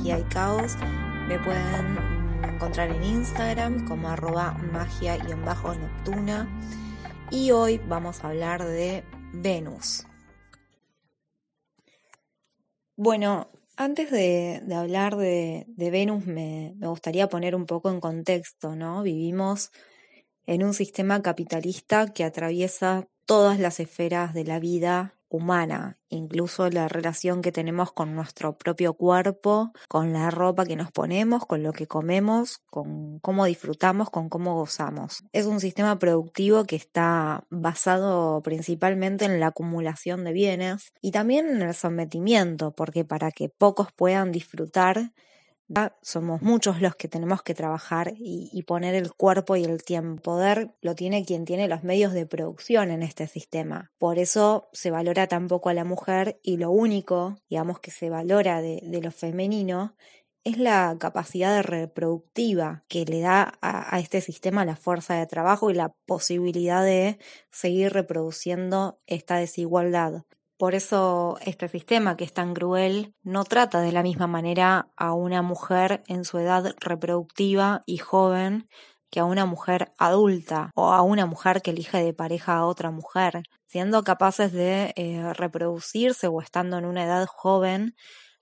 Astrología y Caos. Me pueden encontrar en Instagram como arroba magia-neptuna. Y hoy vamos a hablar de Venus. Bueno, antes de, hablar de, Venus me gustaría poner un poco en contexto, ¿no? Vivimos en un sistema capitalista que atraviesa todas las esferas de la vida humana, incluso la relación que tenemos con nuestro propio cuerpo, con la ropa que nos ponemos, con lo que comemos, con cómo disfrutamos, con cómo gozamos. Es un sistema productivo que está basado principalmente en la acumulación de bienes y también en el sometimiento, porque para que pocos puedan disfrutar, somos muchos los que tenemos que trabajar y, poner el cuerpo y el tiempo. Poder lo tiene quien tiene los medios de producción en este sistema. Por eso se valora tan poco a la mujer y lo único, digamos, que se valora de, lo femenino es la capacidad reproductiva que le da a, este sistema la fuerza de trabajo y la posibilidad de seguir reproduciendo esta desigualdad. Por eso este sistema que es tan cruel no trata de la misma manera a una mujer en su edad reproductiva y joven que a una mujer adulta o a una mujer que elige de pareja a otra mujer, siendo capaces de eh, reproducirse o estando en una edad joven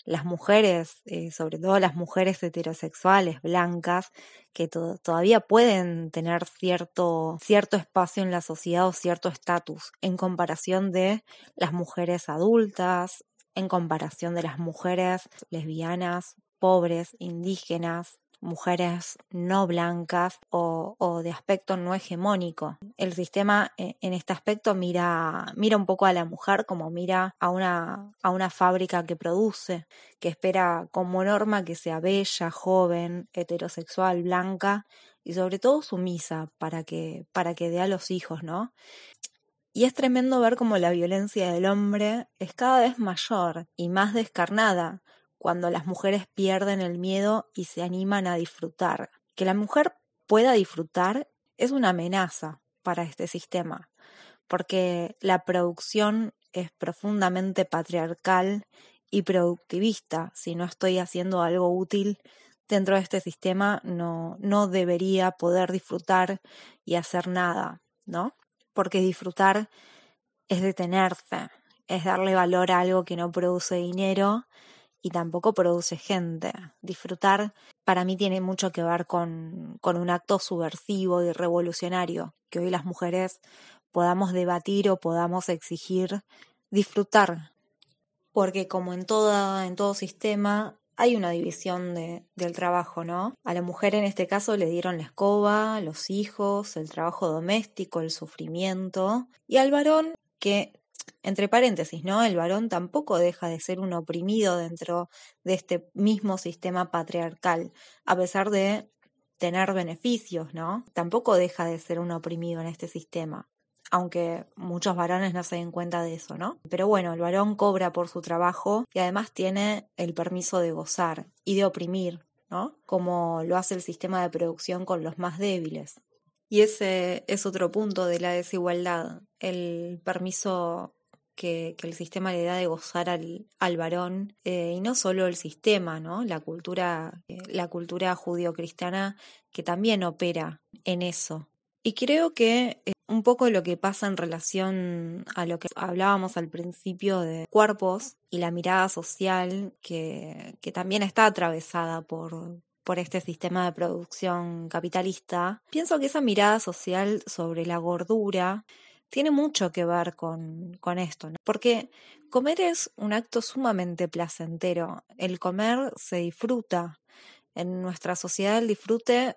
las mujeres, eh, sobre todo las mujeres heterosexuales blancas, que todavía pueden tener cierto, cierto espacio en la sociedad o cierto estatus en comparación de las mujeres adultas, en comparación de las mujeres lesbianas, pobres, indígenas, mujeres no blancas o, de aspecto no hegemónico. El sistema eh, en este aspecto mira, mira un poco a la mujer como mira a una, a una fábrica que produce, que espera como norma que sea bella, joven, heterosexual, blanca y sobre todo sumisa para que, para que dé a los hijos, ¿no? Y es tremendo ver cómo la violencia del hombre es cada vez mayor y más descarnada, cuando las mujeres pierden el miedo y se animan a disfrutar. Que la mujer pueda disfrutar es una amenaza para este sistema, porque la producción es profundamente patriarcal y productivista. Si no estoy haciendo algo útil dentro de este sistema, no, no debería poder disfrutar y hacer nada, ¿no? Porque disfrutar es detenerse, es darle valor a algo que no produce dinero y tampoco produce gente. Disfrutar para mí tiene mucho que ver con, con un acto subversivo y revolucionario, que hoy las mujeres podamos debatir o podamos exigir disfrutar. Porque como en, toda, en todo sistema hay una división de, del trabajo, ¿no? A la mujer en este caso le dieron la escoba, los hijos, el trabajo doméstico, el sufrimiento, y al varón que entre paréntesis, ¿no? El varón tampoco deja de ser un oprimido dentro de este mismo sistema patriarcal, a pesar de tener beneficios, ¿no? Tampoco deja de ser un oprimido en este sistema, aunque muchos varones no se den cuenta de eso, ¿no? Pero bueno, el varón cobra por su trabajo y además tiene el permiso de gozar y de oprimir, ¿no? Como lo hace el sistema de producción con los más débiles. Y ese es otro punto de la desigualdad, el permiso que, el sistema le da de gozar al, al varón, eh, y no solo el sistema, ¿no? La cultura, eh, la cultura judio-cristiana que también opera en eso. Y creo que eh, un poco lo que pasa en relación a lo que hablábamos al principio de cuerpos y la mirada social que, que también está atravesada por, por este sistema de producción capitalista, pienso que esa mirada social sobre la gordura tiene mucho que ver con, con esto, ¿no? porque comer es un acto sumamente placentero. El comer se disfruta. En nuestra sociedad el disfrute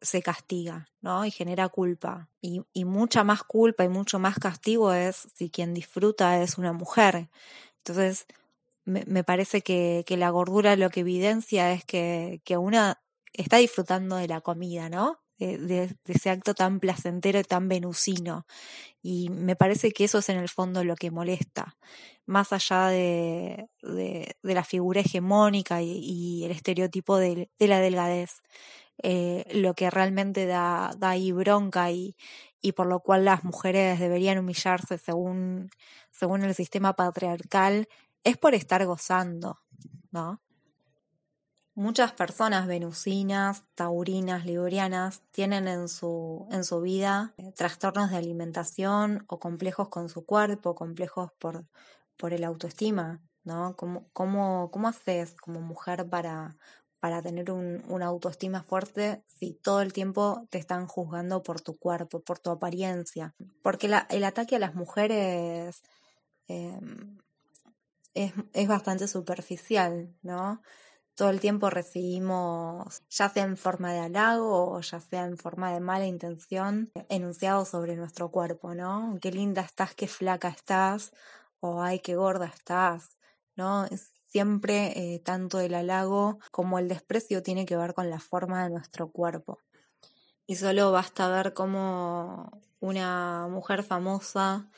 se castiga, ¿no? Y genera culpa. Y, y, mucha más culpa y mucho más castigo es si quien disfruta es una mujer. Entonces, me, me parece que, que, la gordura lo que evidencia es que, que una está disfrutando de la comida, ¿no? De, ese acto tan placentero y tan venusino. Y me parece que eso es en el fondo lo que molesta, más allá de, de, la figura hegemónica y, el estereotipo de, la delgadez. Eh, lo que realmente da, da ahí bronca y, y por lo cual las mujeres deberían humillarse según, según el sistema patriarcal es por estar gozando, ¿no? Muchas personas venusinas, taurinas, librianas tienen en su, en su vida eh, trastornos de alimentación o complejos con su cuerpo, complejos por, por el autoestima, ¿no? ¿Cómo, cómo, cómo haces como mujer para, para tener un, una autoestima fuerte si todo el tiempo te están juzgando por tu cuerpo, por tu apariencia? Porque el ataque a las mujeres em, es, es bastante superficial, ¿no? Todo el tiempo recibimos, ya sea en forma de halago o ya sea en forma de mala intención, enunciados sobre nuestro cuerpo, ¿no? Qué linda estás, qué flaca estás, o ay, qué gorda estás, ¿no? Siempre eh, tanto el halago como el desprecio tiene que ver con la forma de nuestro cuerpo. Y solo basta ver cómo una mujer famosa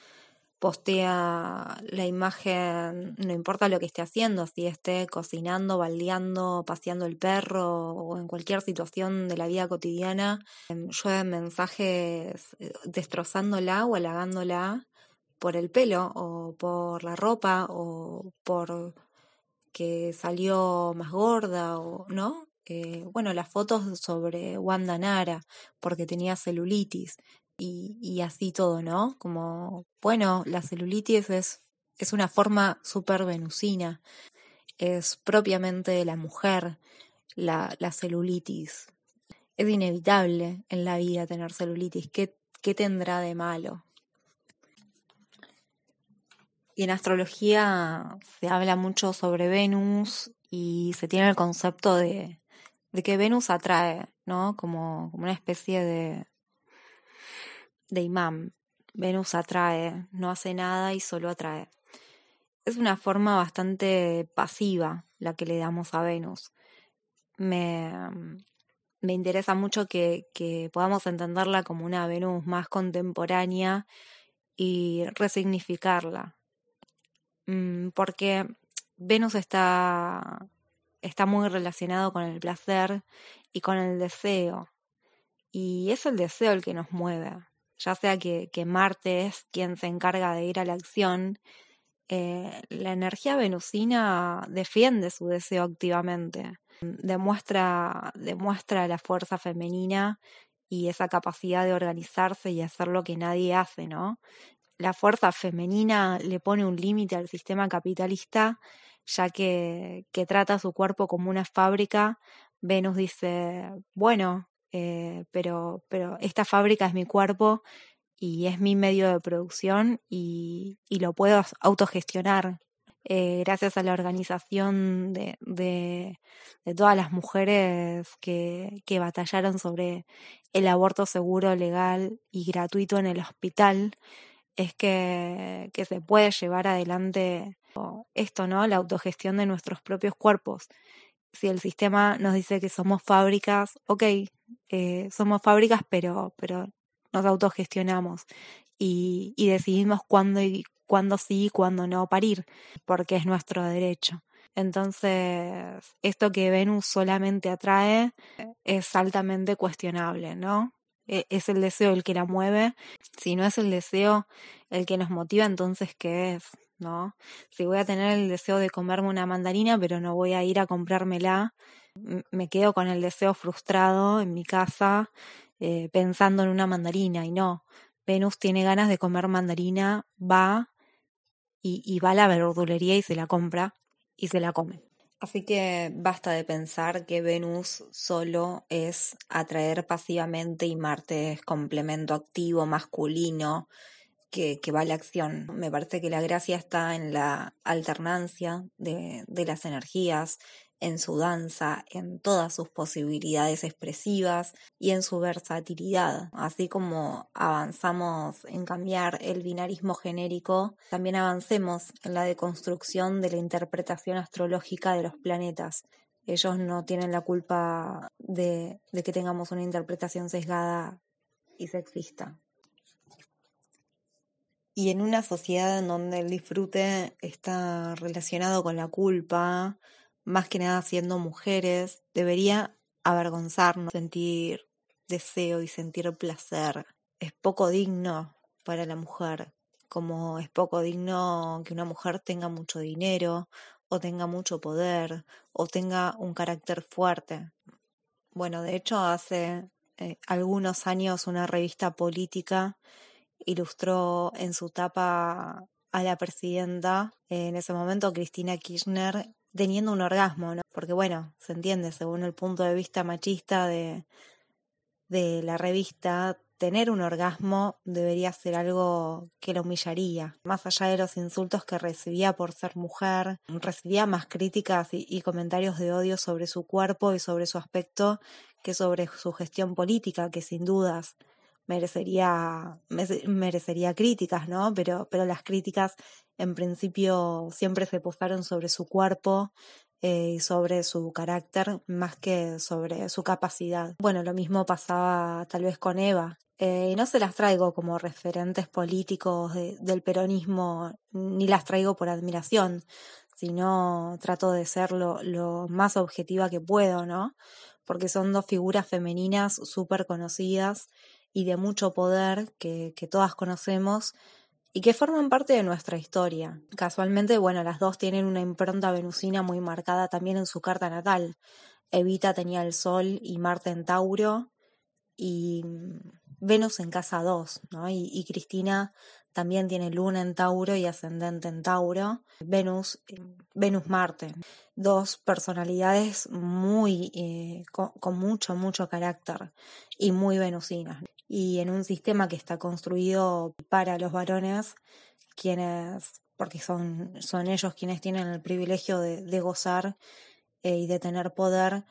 postea la imagen, no importa lo que esté haciendo, si esté cocinando, baldeando, paseando el perro o en cualquier situación de la vida cotidiana, em, llueven mensajes eh, destrozándola o halagándola por el pelo o por la ropa o por que salió más gorda o no. Eh, bueno, las fotos sobre Wanda Nara porque tenía celulitis y, así todo, ¿no? Como, bueno, la celulitis es, es una forma súper venusina, es propiamente de la mujer la, la celulitis. Es inevitable en la vida tener celulitis. ¿Qué, qué tendrá de malo? Y en astrología se habla mucho sobre Venus y se tiene el concepto de, de que Venus atrae, ¿no? Como, como una especie de, de imán. Venus atrae, no hace nada y solo atrae. Es una forma bastante pasiva la que le damos a Venus. Me, me interesa mucho que, que podamos entenderla como una Venus más contemporánea y resignificarla. Mm, porque Venus está, está muy relacionado con el placer y con el deseo. Y es el deseo el que nos mueve ya sea que, Marte es quien se encarga de ir a la acción, eh, la energía venusina defiende su deseo activamente, demuestra, demuestra la fuerza femenina y esa capacidad de organizarse y hacer lo que nadie hace, ¿no? La fuerza femenina le pone un límite al sistema capitalista, ya que, que trata su cuerpo como una fábrica. Venus dice, bueno, eh, pero, pero esta fábrica es mi cuerpo y es mi medio de producción y, lo puedo autogestionar. Eh, gracias a la organización de, de, todas las mujeres que, que, batallaron sobre el aborto seguro, legal y gratuito en el hospital, es que, que se puede llevar adelante esto, ¿no? La autogestión de nuestros propios cuerpos. Si el sistema nos dice que somos fábricas, ok, eh, somos fábricas, pero, pero nos autogestionamos y, y decidimos cuándo, y, cuándo sí y cuándo no parir, porque es nuestro derecho. Entonces, esto que Venus solamente atrae es altamente cuestionable, ¿no? E, es el deseo el que la mueve. Si no es el deseo el que nos motiva, entonces, ¿qué es? ¿No? Si voy a tener el deseo de comerme una mandarina, pero no voy a ir a comprármela, me quedo con el deseo frustrado en mi casa eh, pensando en una mandarina y no. Venus tiene ganas de comer mandarina, va y, va a la verdulería y se la compra y se la come. Así que basta de pensar que Venus solo es atraer pasivamente y Marte es complemento activo, masculino, que, que, va a la acción. Me parece que la gracia está en la alternancia de, de las energías, en su danza, en todas sus posibilidades expresivas y en su versatilidad. Así como avanzamos en cambiar el binarismo genérico, también avancemos en la deconstrucción de la interpretación astrológica de los planetas. Ellos no tienen la culpa de, que tengamos una interpretación sesgada y sexista. Y en una sociedad en donde el disfrute está relacionado con la culpa, más que nada siendo mujeres, debería avergonzarnos, sentir deseo y sentir placer. Es poco digno para la mujer, como es poco digno que una mujer tenga mucho dinero o tenga mucho poder o tenga un carácter fuerte. Bueno, de hecho, hace eh, algunos años una revista política ilustró en su tapa a la presidenta, en ese momento Cristina Kirchner, teniendo un orgasmo, ¿no? Porque bueno, se entiende, según el punto de vista machista de, de la revista, tener un orgasmo debería ser algo que lo humillaría. Más allá de los insultos que recibía por ser mujer, recibía más críticas y, comentarios de odio sobre su cuerpo y sobre su aspecto que sobre su gestión política, que sin dudas merecería, merecería críticas, ¿no? Pero, pero las críticas en principio siempre se posaron sobre su cuerpo eh, y sobre su carácter más que sobre su capacidad. Bueno, lo mismo pasaba tal vez con Eva. Eh, no se las traigo como referentes políticos del peronismo, ni las traigo por admiración, sino trato de ser lo, lo más objetiva que puedo, ¿no? Porque son dos figuras femeninas súper conocidas y de mucho poder que, que todas conocemos y que forman parte de nuestra historia. Casualmente, bueno, las dos tienen una impronta venusina muy marcada también en su carta natal. Evita tenía el Sol y Marte en Tauro y mm, Venus en casa 2, ¿no? Y, Cristina también tiene Luna en Tauro y ascendente en Tauro. Venus, Venus Marte, dos personalidades muy eh, con, con, mucho, mucho carácter y muy venusinas y en un sistema que está construido para los varones, quienes, porque son, son ellos quienes tienen el privilegio de, gozar eh, y de tener poder,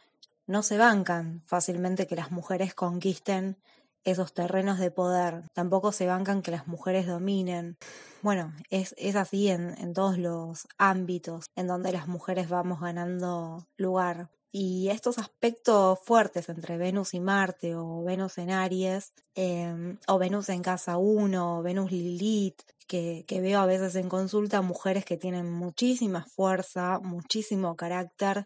no se bancan fácilmente que las mujeres conquisten esos terrenos de poder. Tampoco se bancan que las mujeres dominen. Bueno, es, es así en, en todos los ámbitos en donde las mujeres vamos ganando lugar. Y estos aspectos fuertes entre Venus y Marte, o Venus en Aries, em, o Venus en casa 1, o Venus Lilith, que, que, veo a veces en consulta, mujeres que tienen muchísima fuerza, muchísimo carácter,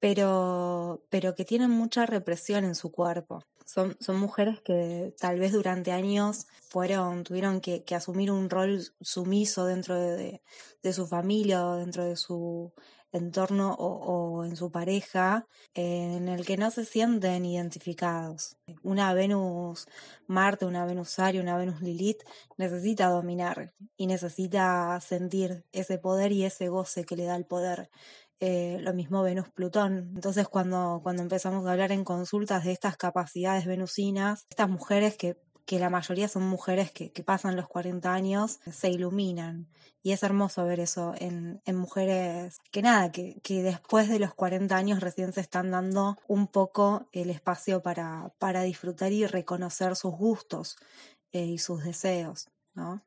pero, pero que tienen mucha represión en su cuerpo. Son, son mujeres que tal vez durante años fueron, tuvieron que, asumir un rol sumiso dentro de, de su familia o dentro de su entorno o, o en su pareja en el que no se sienten identificados. Una Venus Marte, una Venus Aries, una Venus Lilith necesita dominar y necesita sentir ese poder y ese goce que le da el poder. Eh, lo mismo Venus Plutón. Entonces cuando, cuando empezamos a hablar en consultas de estas capacidades venusinas, estas mujeres que que la mayoría son mujeres que, que, pasan los 40 años, se iluminan. Y es hermoso ver eso en, en mujeres que nada, que, que, después de los 40 años recién se están dando un poco el espacio para, para disfrutar y reconocer sus gustos eh, y sus deseos, ¿no?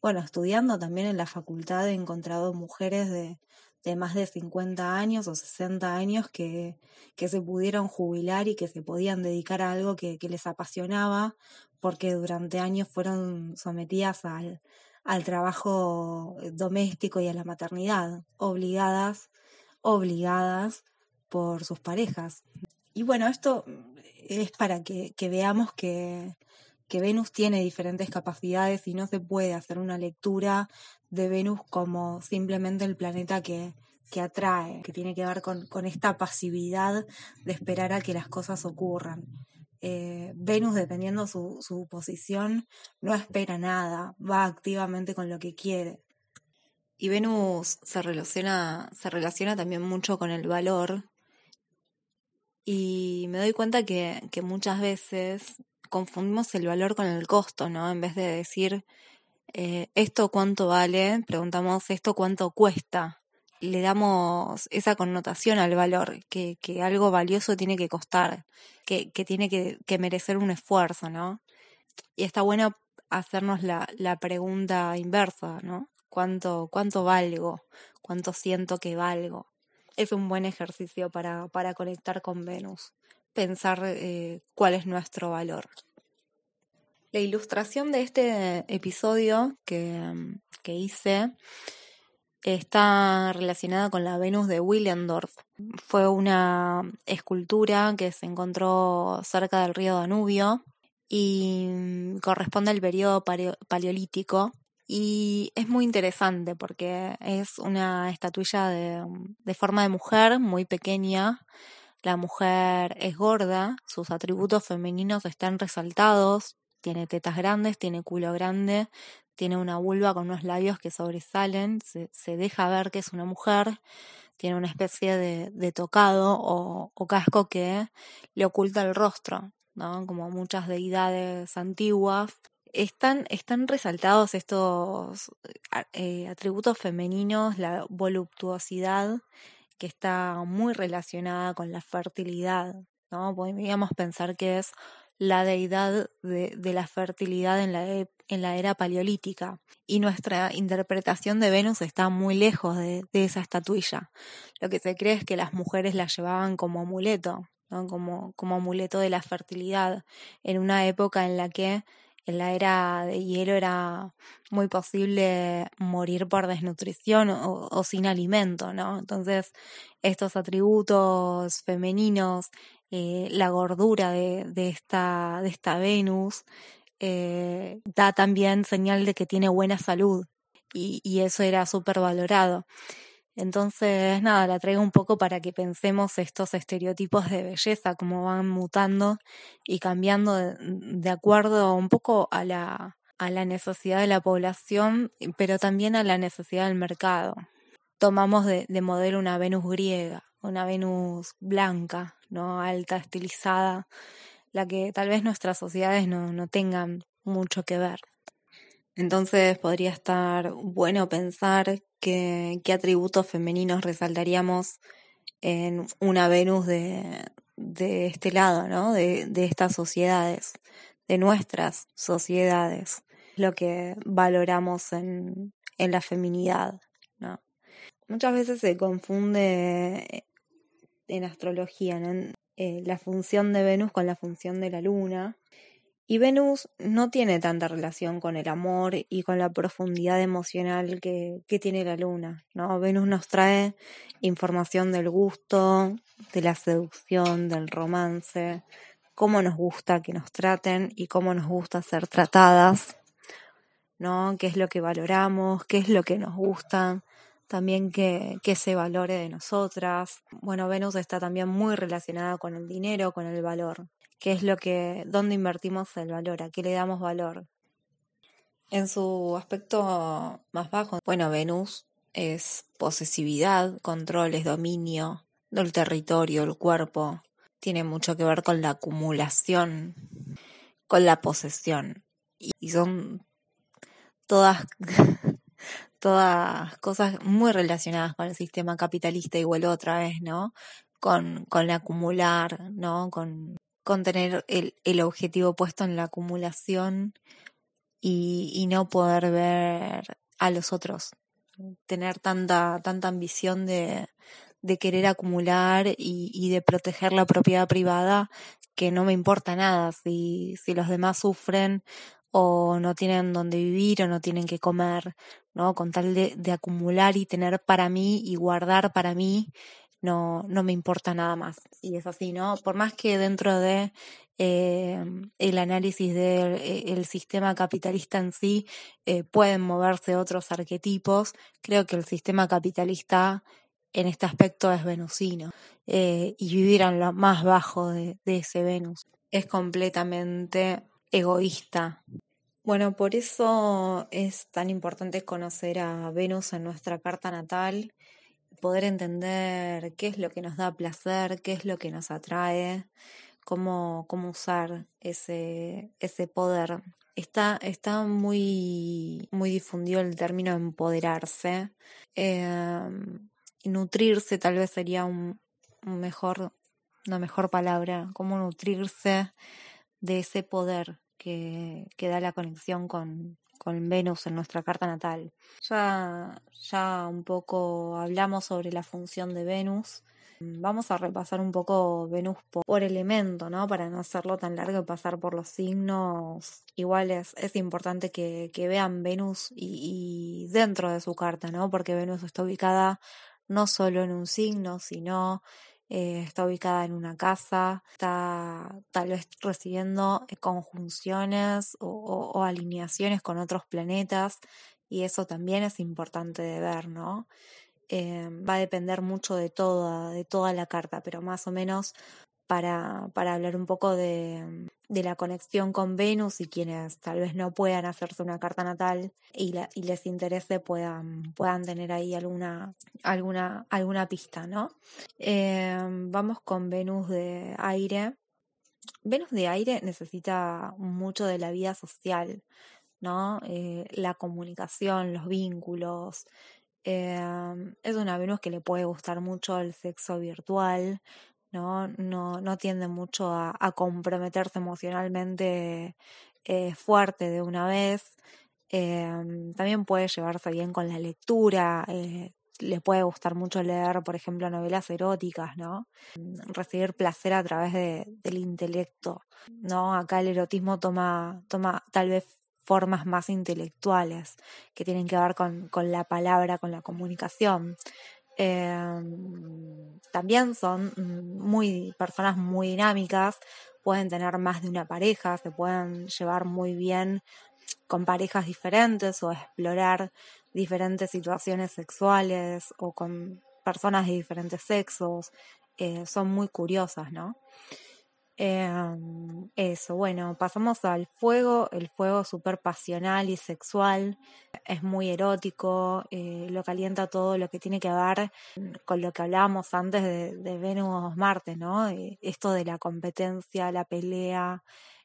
Bueno, estudiando también en la facultad he encontrado mujeres de, de más de 50 años o 60 años que, que se pudieron jubilar y que se podían dedicar a algo que, que les apasionaba porque durante años fueron sometidas al, al trabajo doméstico y a la maternidad, obligadas, obligadas por sus parejas. Y bueno, esto es para que, que veamos que, que Venus tiene diferentes capacidades y no se puede hacer una lectura de Venus como simplemente el planeta que, que atrae, que tiene que ver con, con esta pasividad de esperar a que las cosas ocurran. Eh, Venus, dependiendo su, su posición, no espera nada, va activamente con lo que quiere. Y Venus se relaciona, se relaciona también mucho con el valor. Y me doy cuenta que, que muchas veces confundimos el valor con el costo, ¿no? En vez de decir eh, esto cuánto vale, preguntamos esto cuánto cuesta le damos esa connotación al valor, que, algo valioso tiene que costar, que, tiene que, que, merecer un esfuerzo, ¿no? Y está bueno hacernos la, la pregunta inversa, ¿no? ¿Cuánto, ¿Cuánto valgo? ¿Cuánto siento que valgo? Es un buen ejercicio para, para conectar con Venus, pensar eh, cuál es nuestro valor. La ilustración de este episodio que, que hice está relacionada con la Venus de Willendorf. Fue una escultura que se encontró cerca del río Danubio y corresponde al periodo paleolítico Y es muy interesante porque es una estatuilla de, de forma de mujer muy pequeña. La mujer es gorda, sus atributos femeninos están resaltados, tiene tetas grandes, tiene culo grande, tiene una vulva con unos labios que sobresalen, se, deja ver que es una mujer, tiene una especie de, de tocado o, casco que le oculta el rostro, ¿no? Como muchas deidades antiguas. Están, resaltados estos eh, atributos femeninos, la voluptuosidad, que está muy relacionada con la fertilidad, ¿no? Podríamos pensar que es la deidad de, de la fertilidad en la, en la era paleolítica. Y nuestra interpretación de Venus está muy lejos de, de, esa estatuilla. Lo que se cree es que las mujeres la llevaban como amuleto, ¿no? como, como amuleto de la fertilidad, en una época en la que en la era de hielo era muy posible morir por desnutrición o, sin alimento, ¿no? Entonces, estos atributos femeninos eh, la gordura de, de, esta, de esta Venus eh, da también señal de que tiene buena salud y, y eso era súper valorado. Entonces, nada, la traigo un poco para que pensemos estos estereotipos de belleza, cómo van mutando y cambiando de, acuerdo un poco a la, a la necesidad de la población, pero también a la necesidad del mercado. Tomamos de, de modelo una Venus griega, una Venus blanca, ¿no? alta, estilizada, la que tal vez nuestras sociedades no, no tengan mucho que ver. Entonces podría estar bueno pensar qué atributos femeninos resaltaríamos en una Venus de, de este lado, ¿no? De, de estas sociedades, de nuestras sociedades, lo que valoramos en, en la feminidad, ¿no? Muchas veces se confunde en astrología, eh, la función de Venus con la función de la Luna. Y Venus no tiene tanta relación con el amor y con la profundidad emocional que, tiene la Luna. ¿no? Venus nos trae información del gusto, de la seducción, del romance, cómo nos gusta que nos traten y cómo nos gusta ser tratadas, ¿no? qué es lo que valoramos, qué es lo que nos gusta, también que, que se valore de nosotras. Bueno, Venus está también muy relacionada con el dinero, con el valor. ¿Qué es lo que, dónde invertimos el valor? ¿A qué le damos valor? En su aspecto más bajo, bueno, Venus es posesividad, controles, dominio del territorio, el cuerpo. Tiene mucho que ver con la acumulación, con la posesión. Y son todas todas cosas muy relacionadas con el sistema capitalista, igual otra vez, ¿no? Con, con acumular, ¿no? Con, con tener el, el objetivo puesto en la acumulación y, y no poder ver a los otros. Tener tanta, tanta ambición de, de querer acumular y, y, de proteger la propiedad privada que no me importa nada si, si los demás sufren o no tienen donde vivir o no tienen que comer, ¿no? Con tal de, de acumular y tener para mí y guardar para mí, no, no me importa nada más. Y es así, ¿no? Por más que dentro de eh, el análisis del de, el sistema capitalista en sí eh, pueden moverse otros arquetipos, creo que el sistema capitalista en este aspecto es venusino eh, y vivir en lo más bajo de, de ese Venus es completamente egoísta, bueno, por eso es tan importante conocer a Venus en nuestra carta natal, poder entender qué es lo que nos da placer, qué es lo que nos atrae, cómo, cómo usar ese, ese poder. Está, está muy, muy difundido el término empoderarse. Eh, nutrirse tal vez sería un mejor, una mejor palabra, cómo nutrirse de ese poder que, que da la conexión con, con Venus en nuestra carta natal. Ya, ya un poco hablamos sobre la función de Venus. Vamos a repasar un poco Venus por, por elemento, ¿no? Para no hacerlo tan largo y pasar por los signos. Igual es, es importante que, que vean Venus y, y dentro de su carta, ¿no? Porque Venus está ubicada no solo en un signo, sino eh, está ubicada en una casa, está tal vez recibiendo conjunciones o, o, o alineaciones con otros planetas y eso también es importante de ver, ¿no? Eh, va a depender mucho de toda, de toda la carta, pero más o menos para, para hablar un poco de, de, la conexión con Venus y quienes tal vez no puedan hacerse una carta natal y, la, y les interese puedan, puedan tener ahí alguna, alguna, alguna pista, ¿no? Eh, vamos con Venus de aire. Venus de aire necesita mucho de la vida social, ¿no? Eh, la comunicación, los vínculos. Eh, es una Venus que le puede gustar mucho el sexo virtual, ¿no? No, no tiende mucho a, comprometerse emocionalmente eh, fuerte de una vez. Em, también puede llevarse bien con la lectura, eh, le puede gustar mucho leer, por ejemplo, novelas eróticas, ¿no? Recibir placer a través del intelecto, ¿no? Acá el erotismo toma, toma tal vez formas más intelectuales que tienen que ver con, con la palabra, con la comunicación. Em, también son muy personas muy dinámicas, pueden tener más de una pareja, se pueden llevar muy bien con parejas diferentes o explorar diferentes situaciones sexuales o con personas de diferentes sexos. Eh, son muy curiosas, ¿no? Em, eso, bueno, pasamos al fuego, el fuego súper pasional y sexual, es muy erótico, eh, lo calienta todo lo que tiene que ver con lo que hablábamos antes de, de Venus-Marte, ¿no? Eh, esto de la competencia, la pelea,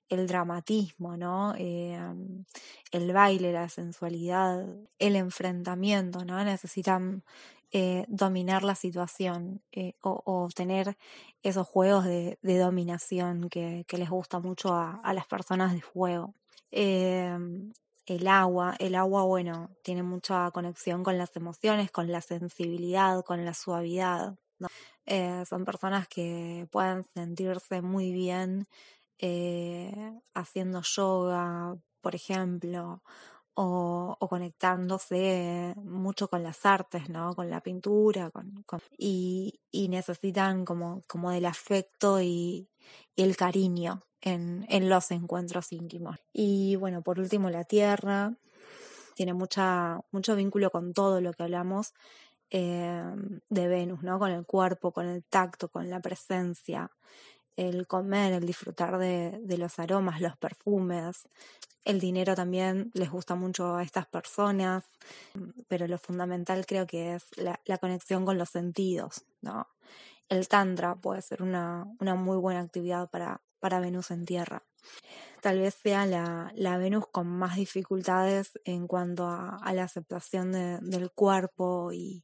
el dramatismo, ¿no? Em, el baile, la sensualidad, el enfrentamiento, ¿no? Necesitan eh, dominar la situación eh, o, tener esos juegos de, dominación que, les gusta mucho a, las personas de fuego. Em, el agua, el agua, bueno, tiene mucha conexión con las emociones, con la sensibilidad, con la suavidad. Eh, son personas que pueden sentirse muy bien haciendo yoga, por ejemplo, o, conectándose mucho con las artes, ¿no? Con la pintura, con, y, necesitan como, como del afecto y, el cariño en, en, los encuentros íntimos. Y bueno, por último, la tierra tiene mucha, mucho vínculo con todo lo que hablamos eh, de Venus, ¿no? Con el cuerpo, con el tacto, con la presencia el comer, el disfrutar de, de, los aromas, los perfumes, el dinero también les gusta mucho a estas personas, pero lo fundamental creo que es la, conexión con los sentidos, ¿no? El Tantra puede ser una, una muy buena actividad para, para Venus en Tierra. Tal vez sea la, la Venus con más dificultades en cuanto a, la aceptación del cuerpo y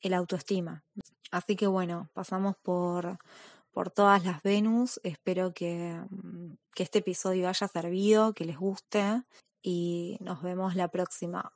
el autoestima. Así que bueno, pasamos por, por todas las Venus. Espero que, que este episodio haya servido, que les guste y nos vemos la próxima.